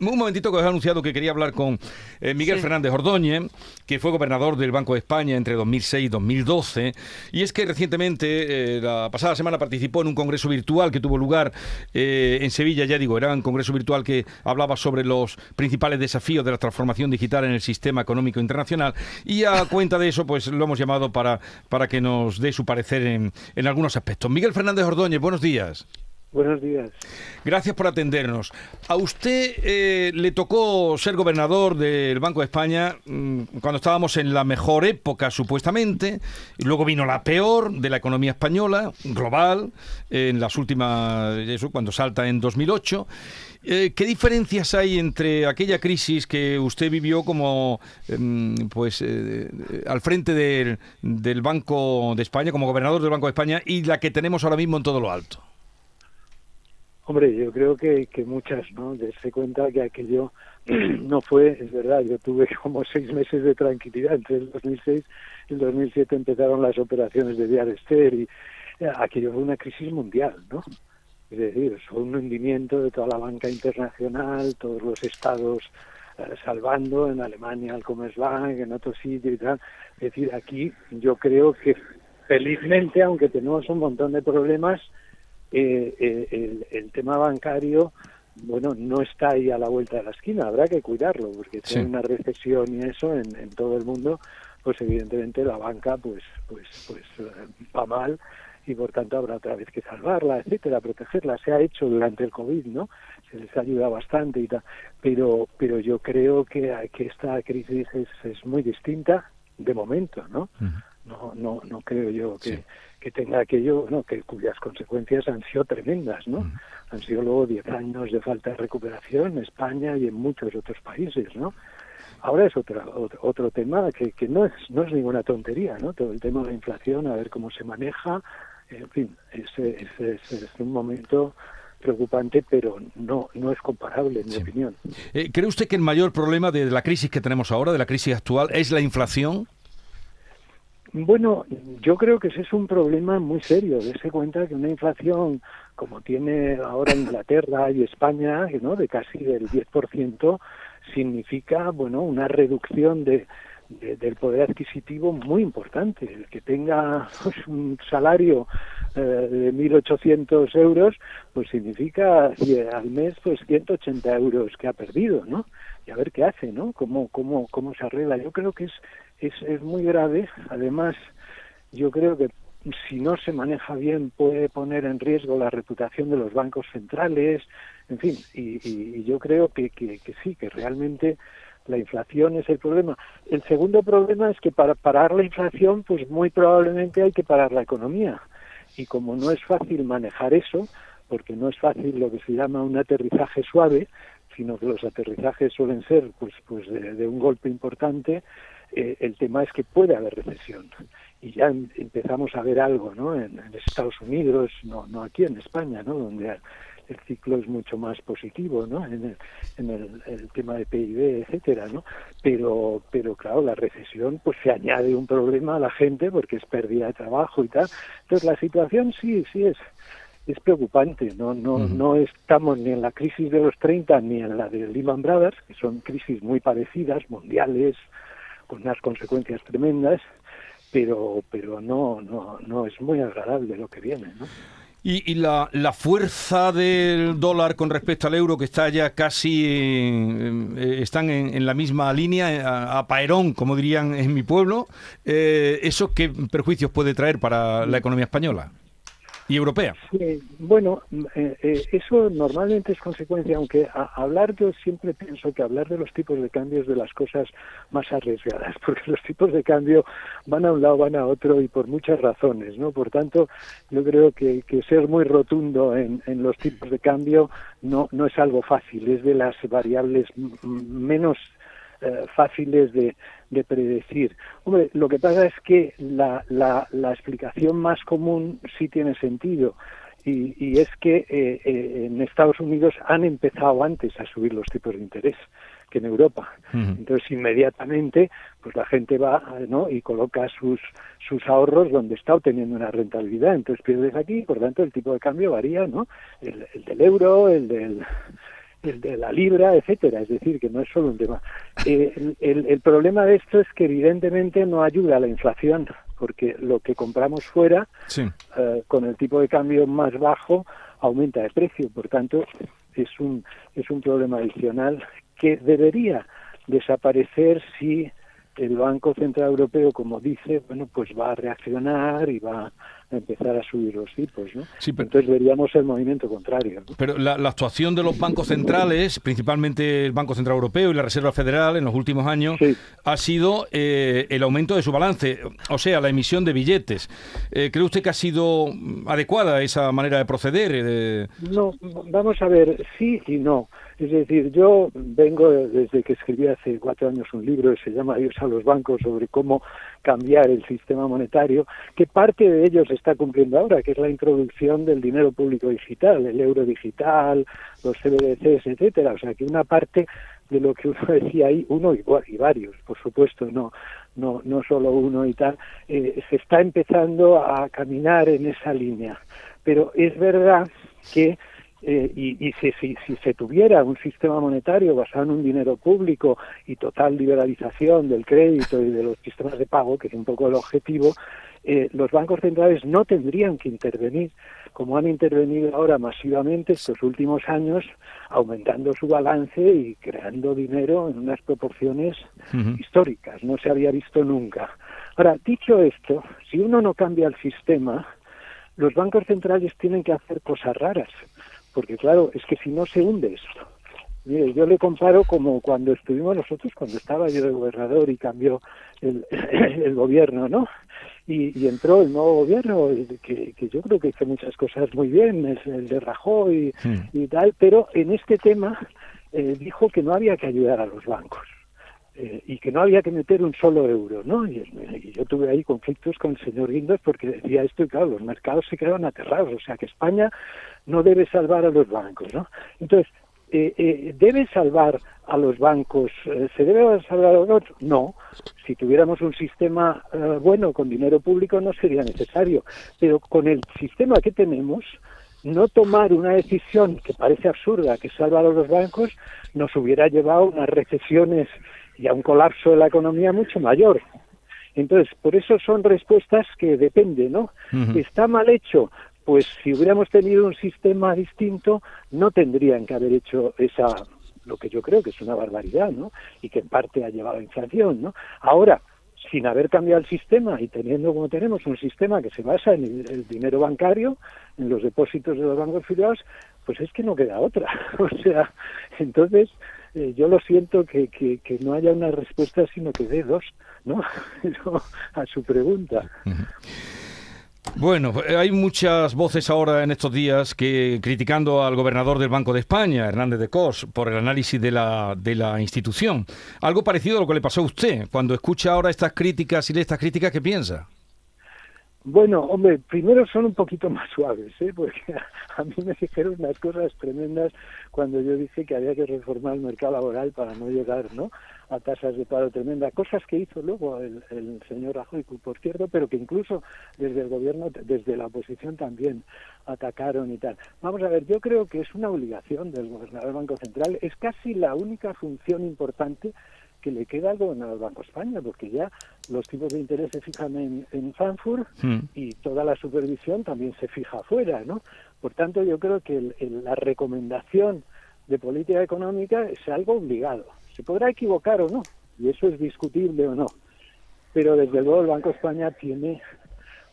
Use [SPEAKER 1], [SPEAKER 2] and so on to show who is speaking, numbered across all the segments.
[SPEAKER 1] un momentito que os he anunciado que quería hablar con eh, Miguel Fernández Ordóñez, que fue gobernador del Banco de España entre 2006 y 2012. Y es que recientemente, eh, la pasada semana, participó en un congreso virtual que tuvo lugar eh, en Sevilla, ya digo, era un congreso virtual que hablaba sobre los principales desafíos de la transformación digital en el sistema económico internacional. Y a cuenta de eso, pues lo hemos llamado para, para que nos dé su parecer en, en algunos aspectos. Miguel Fernández Ordóñez, buenos días.
[SPEAKER 2] Buenos días.
[SPEAKER 1] Gracias por atendernos. A usted eh, le tocó ser gobernador del Banco de España mm, cuando estábamos en la mejor época, supuestamente, y luego vino la peor de la economía española, global, en las últimas, cuando salta en 2008. Eh, ¿Qué diferencias hay entre aquella crisis que usted vivió como, em, pues, eh, al frente del Banco de España, como gobernador del Banco de España, y la que tenemos ahora mismo en todo lo alto?
[SPEAKER 2] Hombre, yo creo que, que muchas, ¿no? Darse cuenta que aquello no fue, es verdad, yo tuve como seis meses de tranquilidad. Entre el 2006 y el 2007 empezaron las operaciones de Diarester y eh, aquello fue una crisis mundial, ¿no? Es decir, fue un hundimiento de toda la banca internacional, todos los estados eh, salvando, en Alemania el Commerzbank, en otros sitios y tal. Es decir, aquí yo creo que felizmente, aunque tenemos un montón de problemas, eh, eh, el, tema bancario, bueno, no está ahí a la vuelta de la esquina, habrá que cuidarlo, porque si hay una recesión y eso en, todo el mundo, pues evidentemente la banca pues pues pues eh, va mal y por tanto habrá otra vez que salvarla, etcétera, protegerla. Se ha hecho durante el COVID, ¿no? Se les ayuda bastante y tal, pero pero yo creo que, que esta crisis es, es muy distinta de momento, ¿no? No no no creo yo que que tenga aquello, ¿no? que cuyas consecuencias han sido tremendas, ¿no? Han sido luego 10 años de falta de recuperación en España y en muchos otros países, ¿no? Ahora es otro, otro, tema que, que no, es, no es ninguna tontería, ¿no? Todo el tema de la inflación, a ver cómo se maneja, en fin, es, es, es, un momento preocupante, pero no, no es comparable, en mi opinión.
[SPEAKER 1] Eh, ¿Cree usted que el mayor problema de la crisis que tenemos ahora, de la crisis actual, es la inflación?
[SPEAKER 2] Bueno, yo creo que ese es un problema muy serio. Dese cuenta que una inflación como tiene ahora Inglaterra y España, ¿no? de casi del 10%, significa, bueno, una reducción de, del poder adquisitivo muy importante. El que tenga pues, un salario eh, de 1.800 euros, pues significa al mes pues 180 euros que ha perdido, ¿no? Y a ver qué hace, ¿no? Cómo, cómo, cómo se arregla. Yo creo que es es, es muy grave. Además, yo creo que si no se maneja bien puede poner en riesgo la reputación de los bancos centrales, en fin, y, yo creo que, que, sí, que realmente la inflación es el problema. El segundo problema es que para parar la inflación, pues muy probablemente hay que parar la economía. Y como no es fácil manejar eso, porque no es fácil lo que se llama un aterrizaje suave, sino que los aterrizajes suelen ser pues, pues de un golpe importante, eh, el tema es que puede haber recesión y ya em, empezamos a ver algo ¿no? en, Estados Unidos, no, no aquí en España, ¿no? donde el ciclo es mucho más positivo ¿no? en, el, el, tema de PIB, etcétera, ¿no? Pero, pero claro, la recesión pues se añade un problema a la gente porque es pérdida de trabajo y tal. Entonces la situación sí, sí es es preocupante. No, no, no estamos ni en la crisis de los 30 ni en la de Lehman Brothers, que son crisis muy parecidas, mundiales, con unas consecuencias tremendas, pero, pero no, no, no es muy agradable lo que viene, ¿no?
[SPEAKER 1] Y, la, la, fuerza del dólar con respecto al euro, que está ya casi, eh, están en, la misma línea, a, paerón, como dirían en mi pueblo, eh, ¿eso qué perjuicios puede traer para la economía española? Y europea.
[SPEAKER 2] bueno, eh, eh, eso normalmente es consecuencia, aunque hablar yo siempre pienso que hablar de los tipos de cambios de las cosas más arriesgadas, porque los tipos de cambio van a un lado, van a otro y por muchas razones, ¿no? Por tanto, yo creo que, que ser muy rotundo en, en los tipos de cambio no, no es algo fácil, es de las variables menos eh, fáciles de, de, predecir. Hombre, lo que pasa es que la, la, la explicación más común sí tiene sentido. Y, y es que eh, eh, en Estados Unidos han empezado antes a subir los tipos de interés que en Europa. Entonces inmediatamente pues la gente va ¿no? y coloca sus sus ahorros donde está obteniendo una rentabilidad. Entonces pierdes aquí, por tanto el tipo de cambio varía, ¿no? El, el del euro, el del el de la libra, etcétera. Es decir, que no es solo un tema. Eh, el, el, problema de esto es que evidentemente no ayuda a la inflación, porque lo que compramos fuera, eh, con el tipo de cambio más bajo, aumenta de precio. Por tanto, es un, es un problema adicional que debería desaparecer si el Banco Central Europeo, como dice, bueno, pues va a reaccionar y va a empezar a subir los tipos, ¿no? Entonces veríamos el movimiento contrario.
[SPEAKER 1] Pero la, actuación de los bancos centrales, principalmente el Banco Central Europeo y la Reserva Federal en los últimos años, ha sido eh, el aumento de su balance, o sea, la emisión de billetes. Eh, ¿Cree usted que ha sido adecuada esa manera de proceder?
[SPEAKER 2] Eh? No, vamos a ver, sí y no. Es decir, yo vengo desde que escribí hace cuatro años un libro que se llama Dios a los bancos sobre cómo cambiar el sistema monetario, que parte de ello se está cumpliendo ahora, que es la introducción del dinero público digital, el euro digital, los CBDCs, etcétera. O sea, que una parte de lo que uno decía ahí, uno y, y varios, por supuesto, no, no, no solo uno y tal, eh, se está empezando a caminar en esa línea. Pero es verdad que eh, y, si, si, se tuviera un sistema monetario basado en un dinero público y total liberalización del crédito y de los sistemas de pago, que es un poco el objetivo, eh, los bancos centrales no tendrían que intervenir como han intervenido ahora masivamente estos últimos años, aumentando su balance y creando dinero en unas proporciones históricas. No se había visto nunca. Ahora, dicho esto, si uno no cambia el sistema, los bancos centrales tienen que hacer cosas raras porque claro, es que si no se hunde esto. Mire, yo le comparo como cuando estuvimos nosotros, cuando estaba yo de gobernador y cambió el, el gobierno, ¿no? Y, entró el nuevo gobierno, que, que, yo creo que hizo muchas cosas muy bien, es el de Rajoy y, hmm. y tal, pero en este tema eh, dijo que no había que ayudar a los bancos. Eh, y que no había que meter un solo euro, ¿no? Y, yo tuve ahí conflictos con el señor Guindos porque decía esto y claro, los mercados se quedaron aterrados, o sea que España no debe salvar a los bancos, ¿no? Entonces, eh, eh, ¿debe salvar a los bancos? ¿Se debe salvar a los? No. Si tuviéramos un sistema bueno con dinero público no sería necesario, pero con el sistema que tenemos, no tomar una decisión que parece absurda, que salva a los bancos, nos hubiera llevado a unas recesiones y a un colapso de la economía mucho mayor. Entonces, por eso son respuestas que dependen, ¿no? ¿Está mal hecho? Pues si hubiéramos tenido un sistema distinto, no tendrían que haber hecho esa, lo que yo creo que es una barbaridad, ¿no? Y que en parte ha llevado a inflación, ¿no? Ahora, sin haber cambiado el sistema y teniendo como tenemos un sistema que se basa en el, dinero bancario, en los depósitos de los bancos filiados, pues es que no queda otra. o sea, entonces eh, yo lo siento que, que, no haya una respuesta, sino que dé dos, ¿no? a su pregunta.
[SPEAKER 1] Bueno, hay muchas voces ahora en estos días que criticando al gobernador del Banco de España, Hernández de Cos, por el análisis de la, de la institución. Algo parecido a lo que le pasó a usted. Cuando escucha ahora estas críticas y lee estas críticas, ¿qué piensa?
[SPEAKER 2] Bueno, hombre, primero son un poquito más suaves, ¿eh? porque a, mí me dijeron unas cosas tremendas cuando yo dije que había que reformar el mercado laboral para no llegar ¿no? a tasas de paro tremendas, cosas que hizo luego el, el señor Rajoy, por cierto, pero que incluso desde el gobierno, desde la oposición también atacaron y tal. Vamos a ver, yo creo que es una obligación del gobernador del Banco Central, es casi la única función importante que le queda al gobernador del Banco España, porque ya los tipos de interés se fijan en, en Frankfurt hmm. y toda la supervisión también se fija afuera, ¿no? Por tanto, yo creo que la recomendación de política económica es algo obligado. Se podrá equivocar o no, y eso es discutible o no, pero desde luego el Banco España tiene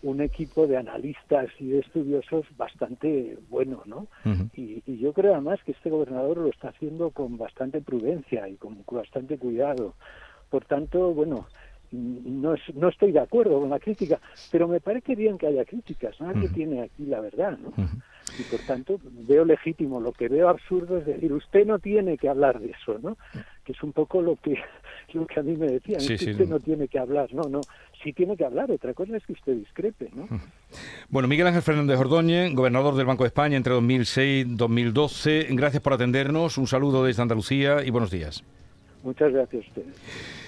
[SPEAKER 2] un equipo de analistas y de estudiosos bastante bueno, ¿no? y, yo creo además que este gobernador lo está haciendo con bastante prudencia y con bastante cuidado. Por tanto, bueno, no, no estoy de acuerdo con la crítica, pero me parece bien que haya críticas. Nadie tiene aquí la verdad, ¿no? Y por tanto veo legítimo. Lo que veo absurdo es decir, usted no tiene que hablar de eso, ¿no? Que es un poco lo que, lo que a mí me decían. usted no tiene que hablar, no, no. Sí tiene que hablar. Otra cosa es que usted discrepe, ¿no?
[SPEAKER 1] Bueno, Miguel Ángel Fernández Ordóñez, gobernador del Banco de España entre 2006 y 2012. Gracias por atendernos. Un saludo desde Andalucía y buenos días.
[SPEAKER 2] Muchas gracias a ustedes.